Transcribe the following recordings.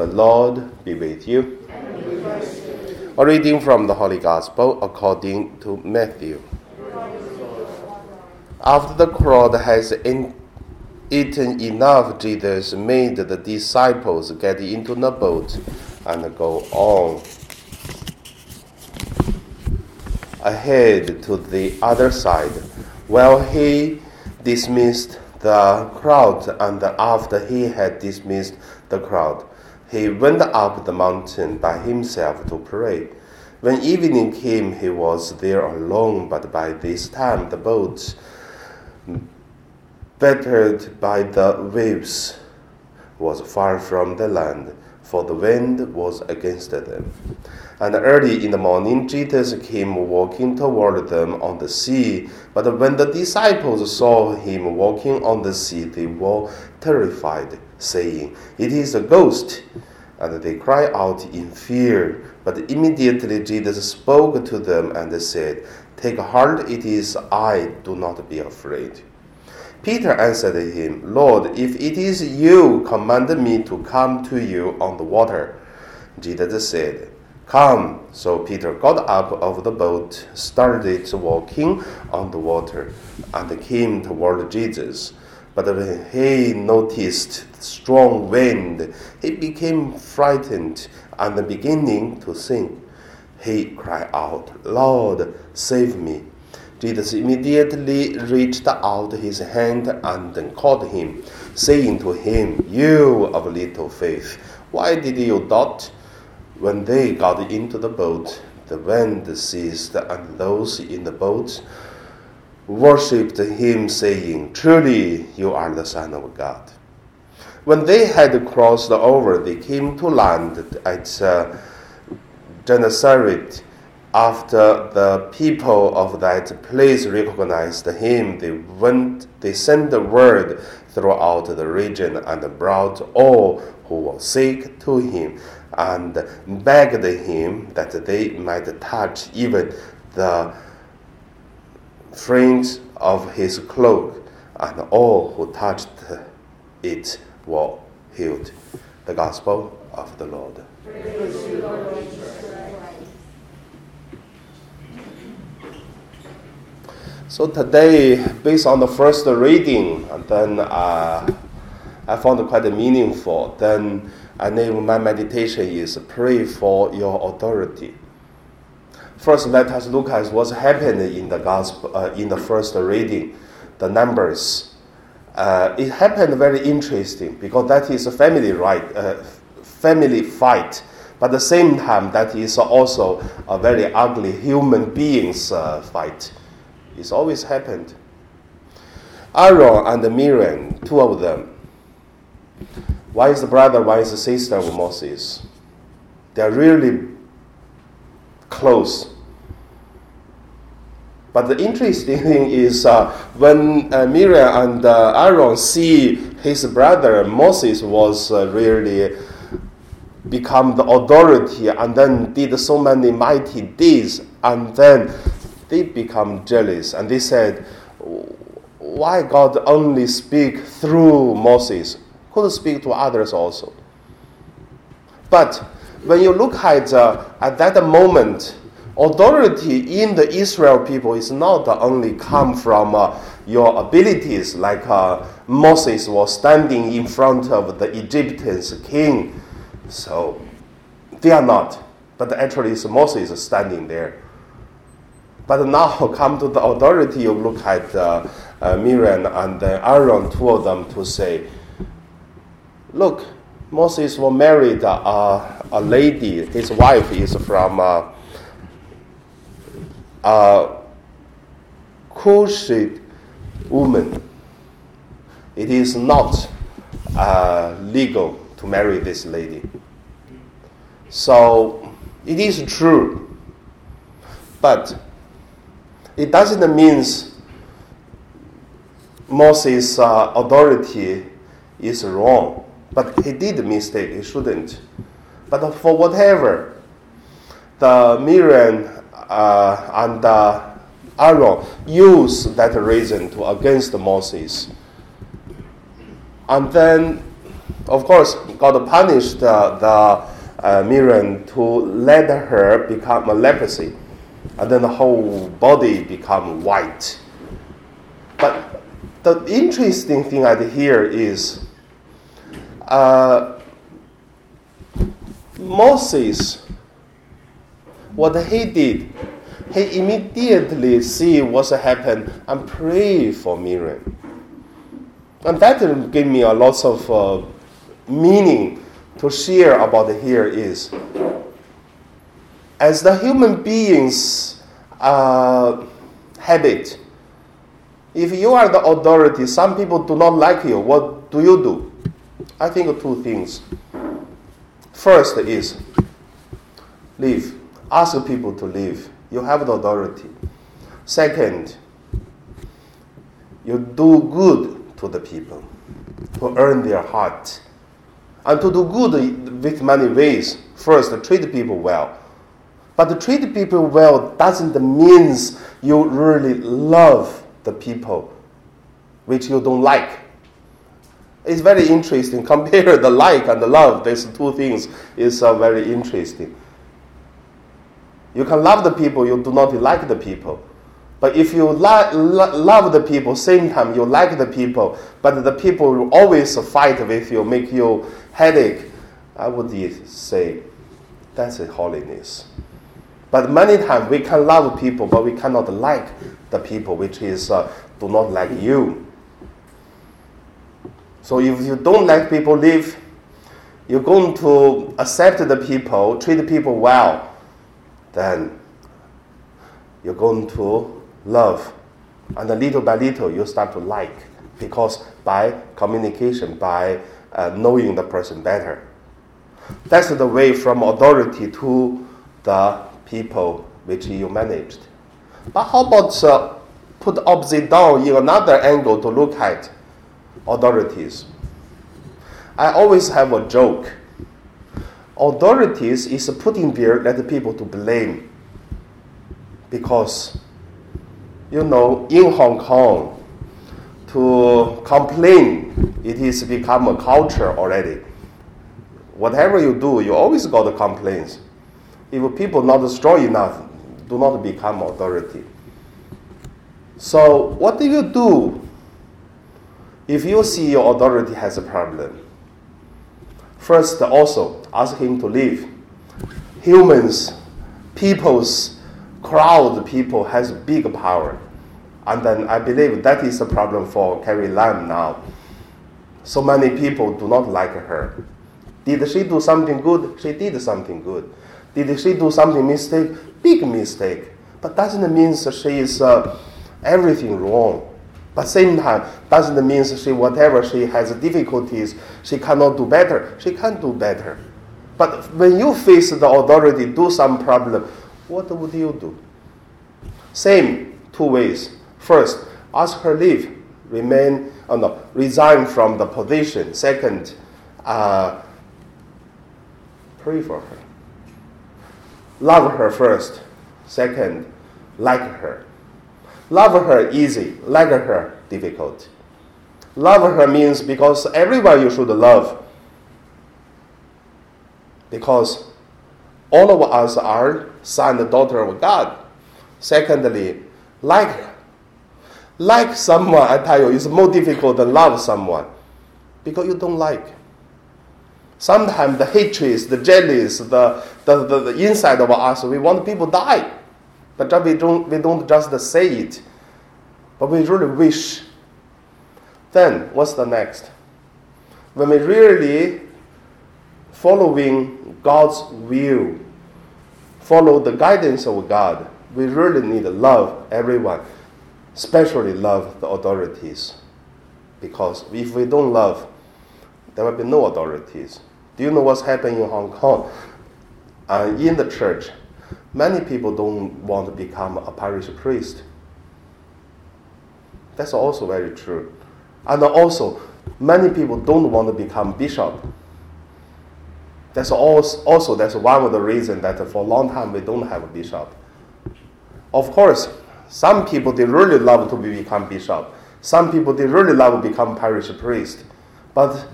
The Lord be with you. A reading from the Holy Gospel according to Matthew. After the crowd has in, eaten enough, Jesus made the disciples get into the boat and go on ahead to the other side while he dismissed the crowd and after he had dismissed the crowd he went up the mountain by himself to pray. When evening came he was there alone but by this time the boat battered by the waves was far from the land for the wind was against them and early in the morning, Jesus came walking toward them on the sea. But when the disciples saw him walking on the sea, they were terrified, saying, It is a ghost. And they cried out in fear. But immediately Jesus spoke to them and said, Take heart, it is I, do not be afraid. Peter answered him, Lord, if it is you, command me to come to you on the water. Jesus said, Come. So Peter got up of the boat, started walking on the water, and came toward Jesus. But when he noticed strong wind, he became frightened and beginning to sink. He cried out, Lord, save me. Jesus immediately reached out his hand and caught him, saying to him, You of little faith, why did you doubt? When they got into the boat, the wind ceased, and those in the boat worshipped him, saying, Truly, you are the Son of God. When they had crossed over, they came to land at uh, Gennesaret. After the people of that place recognized him, they went. They sent the word throughout the region and brought all who were sick to him and begged him that they might touch even the fringe of his cloak, and all who touched it were healed. The Gospel of the Lord. So today, based on the first reading, and then uh, I found it quite meaningful. Then I name my meditation is pray for your authority. First, let us look at what's happened in the gospel uh, in the first reading, the numbers. Uh, it happened very interesting because that is a family right, uh, family fight. But at the same time, that is also a very ugly human beings uh, fight. It's always happened. Aaron and Miriam, two of them, one is the brother, one is the sister of Moses. They are really close. But the interesting thing is uh, when uh, Miriam and uh, Aaron see his brother Moses was uh, really become the authority and then did so many mighty deeds and then they become jealous and they said, why God only speak through Moses? could speak to others also. But when you look at, uh, at that moment, authority in the Israel people is not only come from uh, your abilities, like uh, Moses was standing in front of the Egyptian's king. So they are not, but actually it's Moses standing there. But now come to the authority, you look at uh, uh, Miriam and Aaron, two of them, to say, Look, Moses was married uh, a lady. His wife is from uh, a Cushite woman. It is not uh, legal to marry this lady. So it is true, but it doesn't mean Moses' uh, authority is wrong. But he did mistake, he shouldn't. But for whatever, the Miriam uh, and uh, Aaron use that reason to against Moses. And then Of course, God punished uh, the uh, Miriam to let her become a leprosy, and then the whole body become white. But the interesting thing I hear is uh, Moses, what he did, he immediately see what's happened and pray for Miriam. And that gave me a lot of uh, meaning to share about here is as the human beings uh, habit if you are the authority some people do not like you what do you do? I think two things. First is leave. Ask people to leave. You have the authority. Second you do good to the people to earn their heart. And to do good with many ways. First, treat people well. But to treat people well doesn't mean you really love the people which you don't like. It's very interesting. Compare the like and the love. These two things is uh, very interesting. You can love the people, you do not like the people. But if you lo- lo- love the people, same time you like the people, but the people will always fight with you, make you headache, I would say that's a holiness. But many times we can love people, but we cannot like the people which is uh, do not like you. So if you don't like people live, you're going to accept the people, treat people well, then you're going to love. And little by little, you start to like because by communication, by uh, knowing the person better. That's the way from authority to the people which you managed. But how about uh, put opposite down in another angle to look at authorities? I always have a joke. Authorities is putting there let people to blame because you know, in Hong Kong, to complain, it is become a culture already. Whatever you do, you always got complaints. If people not strong enough, do not become authority. So what do you do if you see your authority has a problem? First, also ask him to leave. Humans, peoples crowd people has big power. And then I believe that is a problem for Carrie Lam now. So many people do not like her. Did she do something good? She did something good. Did she do something mistake? Big mistake. But doesn't mean she is uh, everything wrong. But same time, doesn't mean she whatever she has difficulties, she cannot do better. She can do better. But when you face the authority, do some problem, what would you do? Same, two ways. First, ask her leave, remain, oh no, resign from the position. Second, uh, pray for her. Love her first. Second, like her. Love her easy, like her difficult. Love her means because everyone you should love. Because all of us are son and daughter of God. Secondly, like like someone, I tell you, it's more difficult than love someone because you don't like. Sometimes the hatreds, the jealous, the, the, the, the inside of us, we want people die. But we don't, we don't just say it, but we really wish. Then, what's the next? When we really following God's will, follow the guidance of God, we really need to love everyone, especially love the authorities. Because if we don't love, there will be no authorities. Do you know what's happening in Hong Kong? Uh, in the church, many people don't want to become a parish priest. That's also very true. And also, many people don't want to become bishop that's also, also that's one of the reasons that for a long time we don't have a bishop. Of course, some people they really love to become bishop. Some people they really love to become parish priest. But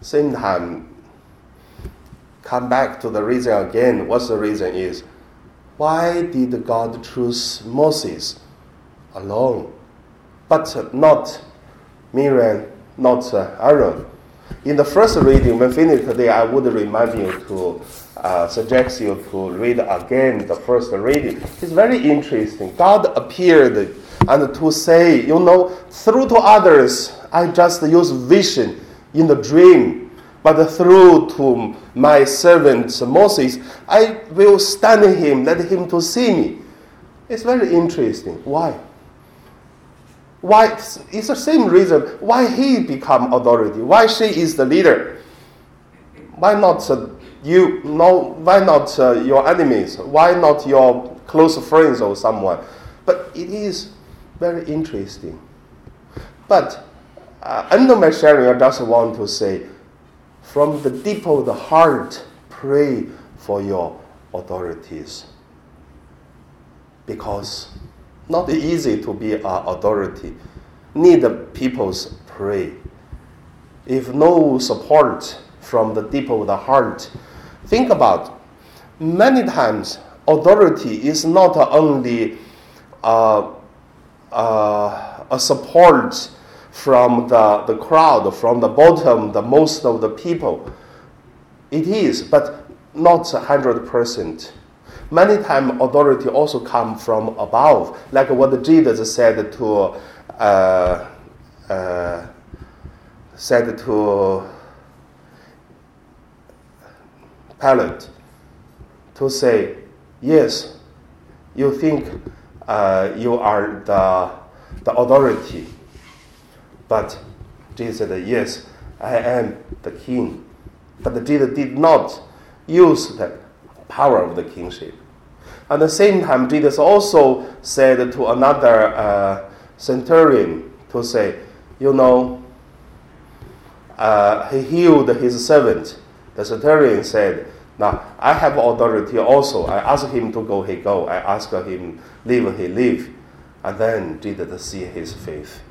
same time, come back to the reason again. What's the reason is? Why did God choose Moses alone, but not Miriam, not Aaron? In the first reading, when finished today, I would remind you to uh, suggest you to read again the first reading. It's very interesting. God appeared and to say, you know, through to others, I just use vision in the dream, but through to my servant Moses, I will stand him, let him to see me. It's very interesting. Why? Why? It's the same reason why he become authority. Why she is the leader. Why not uh, you? No. Why not uh, your enemies? Why not your close friends or someone? But it is very interesting. But uh, under my sharing, I just want to say, from the deep of the heart, pray for your authorities. Because not easy to be an authority. Need people's pray. If no support from the deep of the heart, think about many times authority is not only uh, uh, a support from the, the crowd, from the bottom, the most of the people. It is, but not 100%. Many times authority also come from above, like what Jesus said to uh, uh, said to Pilate to say, yes, you think uh, you are the, the authority, but Jesus said, yes, I am the king. But Jesus did not use the power of the kingship. At the same time, Jesus also said to another uh, centurion to say, you know, uh, he healed his servant. The centurion said, now I have authority also. I ask him to go, he go. I ask him leave, he leave. And then Jesus see his faith.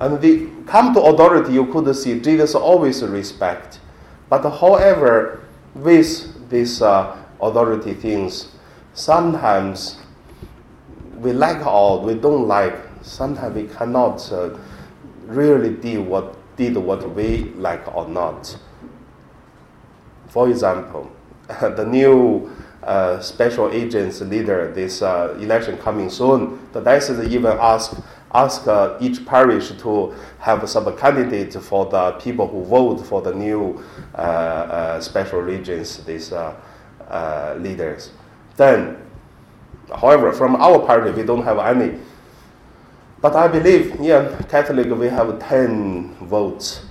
And the come to authority, you could see Jesus always respect. But however, with these uh, authority things, sometimes we like all, we don't like. Sometimes we cannot uh, really do what did what we like or not. For example, the new uh, special agents leader, this uh, election coming soon, the diocese even ask ask uh, each parish to have some candidate for the people who vote for the new uh, uh, special regions, these uh, leaders. Then, however, from our party, we don't have any. But I believe, yeah, Catholic, we have 10 votes.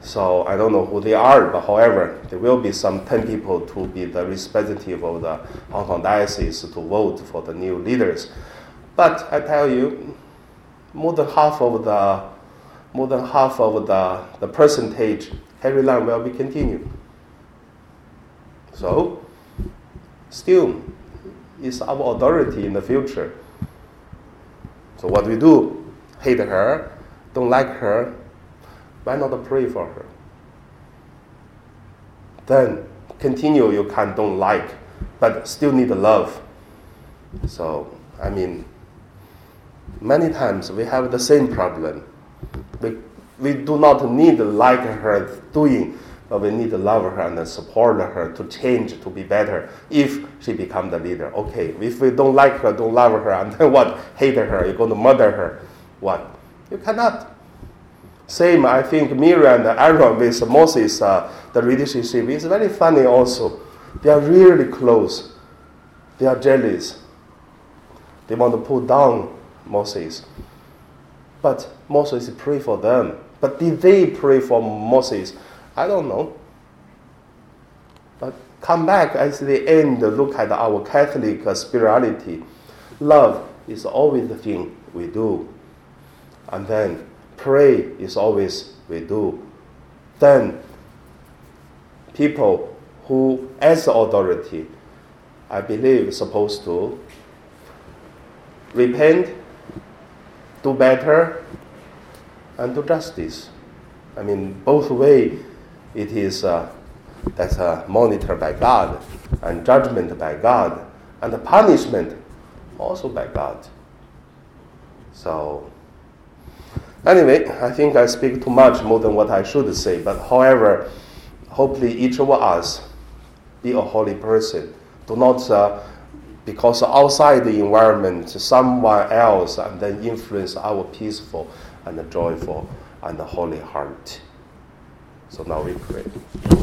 So I don't know who they are, but however, there will be some 10 people to be the representative of the Hong Kong diocese to vote for the new leaders. But I tell you, more than half of the more than half of the, the percentage Carrie Lam will be continued. So still is our authority in the future. So what we do, hate her, don't like her, why not pray for her? Then continue you can don't like, but still need love. So I mean many times we have the same problem. We, we do not need like her doing, but we need to love her and support her to change, to be better if she become the leader. Okay, if we don't like her, don't love her, and then what? Hate her, you're going to murder her. What? You cannot. Same, I think Miriam and Aaron with Moses, uh, the relationship is very funny also. They are really close. They are jealous. They want to pull down Moses. But Moses prayed for them. But did they pray for Moses? I don't know. But come back at the end, look at our Catholic spirituality. Love is always the thing we do. And then pray is always we do. Then people who, as authority, I believe, supposed to repent do better, and do justice. I mean, both way, it is uh, that's uh, monitored by God, and judgment by God, and the punishment also by God. So, anyway, I think I speak too much more than what I should say. But however, hopefully each of us be a holy person. Do not uh, because outside the environment, someone else and then influence our peaceful and joyful and holy heart. So now we pray.